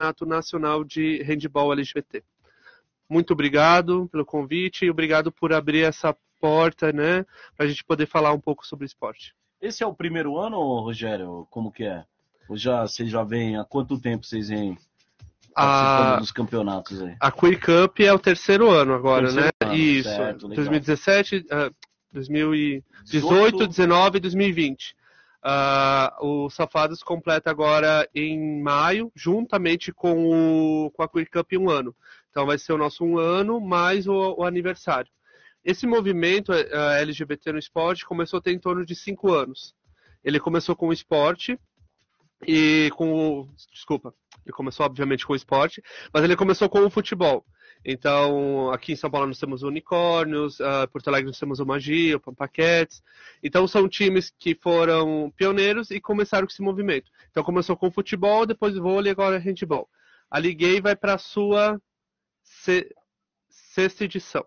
Campeonato Nacional de Handball LGBT. Muito obrigado pelo convite e obrigado por abrir essa porta, né, para a gente poder falar um pouco sobre esporte. Esse é o primeiro ano, Rogério? Como que é? Ou já, vocês já vêm, há quanto tempo vocês vêm participando a, dos campeonatos aí? A Queer Cup é o terceiro ano agora, terceiro né? Ano, Isso, certo, 2017, uh, 2018, 2019 e 2020. Uh, o Safados completa agora em maio, juntamente com, o, com a Queer Cup um ano. Então vai ser o nosso um ano mais o, o aniversário. Esse movimento uh, eh, LGBT no esporte começou a ter em torno de cinco anos. Ele começou com o esporte e com o. Desculpa, ele começou obviamente com o esporte, mas ele começou com o futebol. Então, aqui em São Paulo nós temos o Unicórnios, uh, Porto Alegre nós temos o Magia, o Pampaquetes. Então, são times que foram pioneiros e começaram com esse movimento. Então, começou com o futebol, depois vôlei, agora handball. A Liguei vai para a sua sexta edição.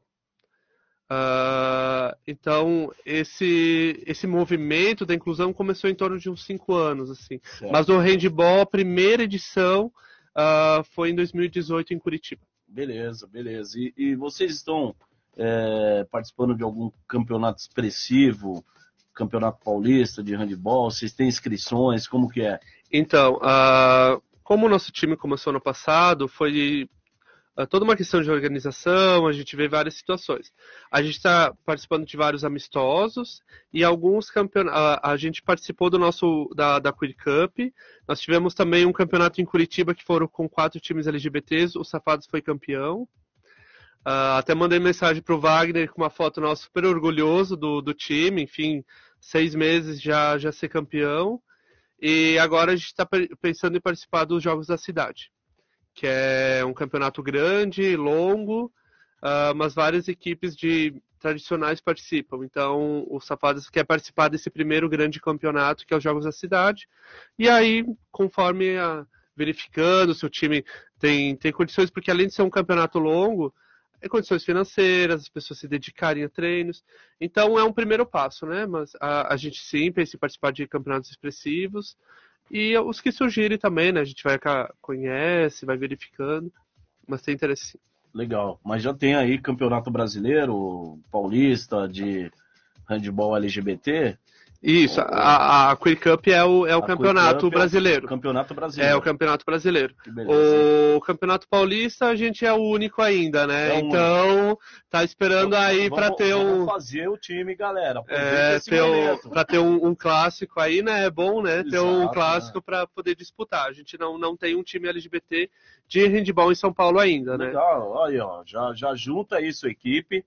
Uh, então, esse, esse movimento da inclusão começou em torno de uns cinco anos, assim. Certo. Mas o handball, a primeira edição, uh, foi em 2018 em Curitiba. Beleza, beleza. E, e vocês estão é, participando de algum campeonato expressivo, campeonato paulista de handball? Vocês têm inscrições? Como que é? Então, uh, como o nosso time começou no passado, foi toda uma questão de organização, a gente vê várias situações. A gente está participando de vários amistosos e alguns campeonatos. A gente participou do nosso da, da Queer Cup. Nós tivemos também um campeonato em Curitiba que foram com quatro times LGBTs. O Safados foi campeão. Uh, até mandei mensagem para o Wagner com uma foto nossa super orgulhoso do, do time, enfim, seis meses já, já ser campeão. E agora a gente está pensando em participar dos Jogos da Cidade que é um campeonato grande, longo, uh, mas várias equipes de tradicionais participam. Então, o Safadas quer participar desse primeiro grande campeonato, que é os Jogos da Cidade. E aí, conforme a, verificando se o time tem, tem condições, porque além de ser um campeonato longo, é condições financeiras, as pessoas se dedicarem a treinos. Então, é um primeiro passo, né? Mas a, a gente sim pensa em participar de campeonatos expressivos. E os que surgirem também, né? A gente vai conhece, vai verificando, mas tem interesse. Legal. Mas já tem aí campeonato brasileiro, paulista, de handball LGBT? Isso, a, a Queer Cup é o, é o campeonato brasileiro. É o campeonato brasileiro. É o campeonato brasileiro. O campeonato paulista a gente é o único ainda, né? É então, tá esperando então, aí para ter um. fazer o time, galera. É, ter um, pra ter um, um, clássico aí, né? É bom, né? Exato, ter um clássico né? para poder disputar. A gente não, não tem um time LGBT de handball em São Paulo ainda, né? Legal, olha, ó, já, já junta isso, equipe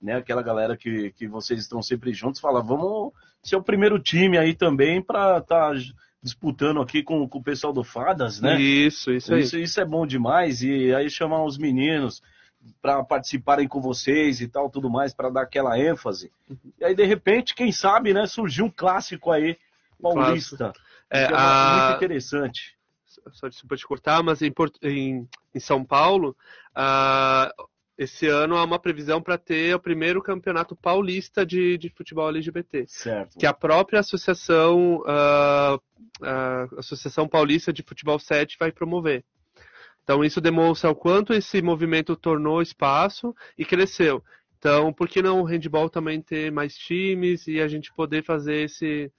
né? Aquela galera que, que vocês estão sempre juntos, fala, vamos ser o primeiro time aí também para estar tá disputando aqui com, com o pessoal do Fadas, né? Isso, isso aí. Isso, isso é bom demais. E aí chamar os meninos para participarem com vocês e tal, tudo mais, para dar aquela ênfase. E aí, de repente, quem sabe, né, surgiu um clássico aí, paulista. É, é a... muito interessante. Só desculpa te cortar, mas em, em, em São Paulo, uh, esse ano há uma previsão para ter o primeiro campeonato paulista de, de futebol LGBT. Certo. Que a própria associação, uh, uh, Associação Paulista de Futebol 7 vai promover. Então isso demonstra o quanto esse movimento tornou espaço e cresceu. Então, por que não o handball também ter mais times e a gente poder fazer esse,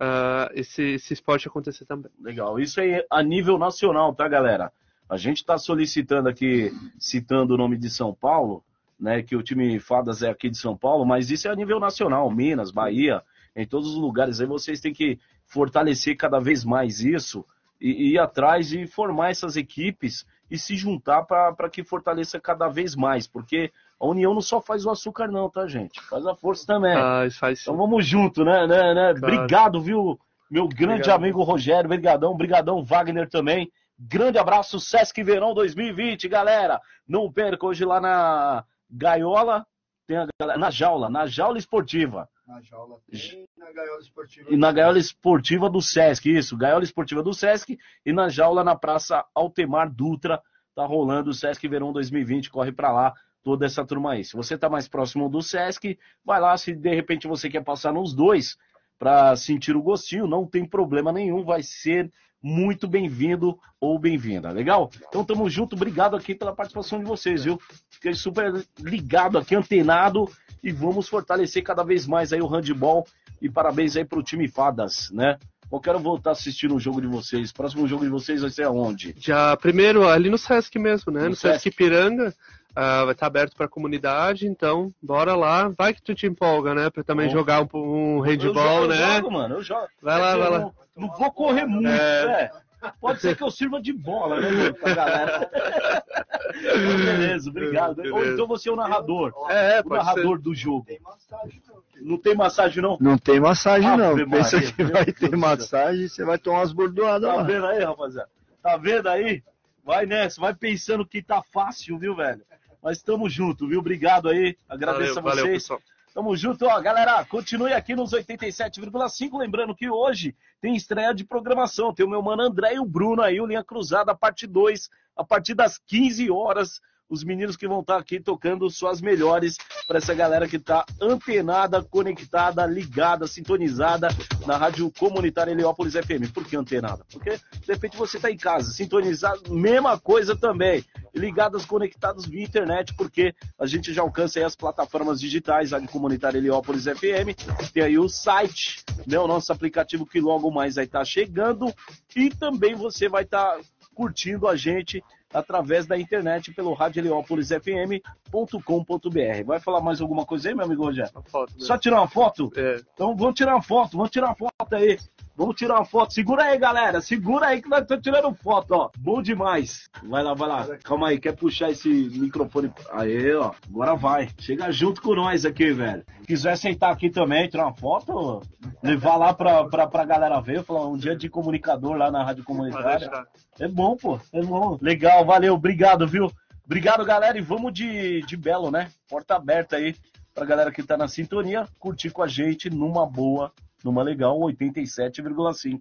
uh, esse, esse esporte acontecer também? Legal. Isso aí a nível nacional, tá, galera? A gente está solicitando aqui, citando o nome de São Paulo, né, que o time Fadas é aqui de São Paulo, mas isso é a nível nacional, Minas, Bahia, em todos os lugares. Aí vocês têm que fortalecer cada vez mais isso e, e ir atrás de formar essas equipes e se juntar para que fortaleça cada vez mais, porque a união não só faz o açúcar não, tá, gente? Faz a força também. Ah, faz então vamos junto, né? né, né? Claro. Obrigado, viu, meu grande Obrigado. amigo Rogério, brigadão, brigadão Wagner também. Grande abraço, Sesc Verão 2020, galera. Não perca hoje lá na Gaiola, tem a, na Jaula, na Jaula Esportiva. Na Jaula tem, na Gaiola Esportiva. E na Gaiola Esportiva do Sesc, isso. Gaiola Esportiva do Sesc e na Jaula na Praça Altemar Dutra. Tá rolando o Sesc Verão 2020, corre para lá toda essa turma aí. Se você tá mais próximo do Sesc, vai lá. Se de repente você quer passar nos dois, para sentir o gostinho, não tem problema nenhum, vai ser muito bem-vindo ou bem-vinda, legal? Então tamo junto, obrigado aqui pela participação de vocês, viu? Fiquei super ligado aqui, antenado e vamos fortalecer cada vez mais aí o handball e parabéns aí pro time Fadas, né? Eu quero voltar a assistir o jogo de vocês. Próximo jogo de vocês vai ser aonde? Já primeiro ali no Sesc mesmo, né? No No, Sesc, Sesc. Piranga. Ah, vai estar aberto para a comunidade, então bora lá. Vai que tu te empolga, né? Para também Bom. jogar um, um handball, eu jogo, né? Eu jogo, mano, eu jogo. Vai lá, É que vai lá. Não, não vou correr muito, É. né? Pode ser que eu sirva de bola, né, pra galera. Beleza, obrigado. Ou Beleza. então você é o narrador. É, o pode narrador do jogo. Tem massagem, não. Não tem massagem, não? Não tem massagem, Ave não. Maria, Pensa que vai ter massagem, você vai tomar umas bordoadas Tá lá. vendo aí, rapaziada? Tá vendo aí? Vai nessa, vai pensando que tá fácil, viu, velho? Mas tamo junto, viu? Obrigado aí. Agradeço valeu, a valeu, vocês. pessoal. Tamo junto, ó, galera. Continue aqui nos 87,5. Lembrando que hoje tem estreia de programação. Tem o meu mano André e o Bruno aí, o Linha Cruzada, parte 2, a partir das 15 horas. Os meninos que vão estar aqui tocando suas melhores para essa galera que tá antenada, conectada, ligada, sintonizada na Rádio Comunitária Heliópolis FM. Por que antenada? Porque de repente você tá em casa, sintonizado, mesma coisa também. Ligadas, conectados via internet, porque a gente já alcança as plataformas digitais, Rádio Comunitária Heliópolis FM. Tem aí o site, né, o nosso aplicativo que logo mais vai estar chegando. E também você vai estar curtindo a gente através da internet pelo radioheliópolisfm.com.br. Vai falar mais alguma coisa aí, meu amigo Rogério? Só tirar uma foto? É. Então vamos tirar uma foto, vamos tirar uma foto aí. Vamos tirar uma foto. Segura aí, galera. Segura aí que nós estamos tirando foto, ó. Bom demais. Vai lá, vai lá. Calma aí, quer puxar esse microfone? Aí, ó. Agora vai. Chega junto com nós aqui, velho. Quiser sentar aqui também, tirar uma foto, levar lá pra, pra, pra galera ver, falar um dia de comunicador lá na Rádio Comunitária. É bom, pô. É bom. Legal, valeu. Obrigado, viu? Obrigado, galera. E vamos de, de Belo, né? Porta aberta aí pra galera que tá na sintonia curtir com a gente numa boa, numa legal 87,5.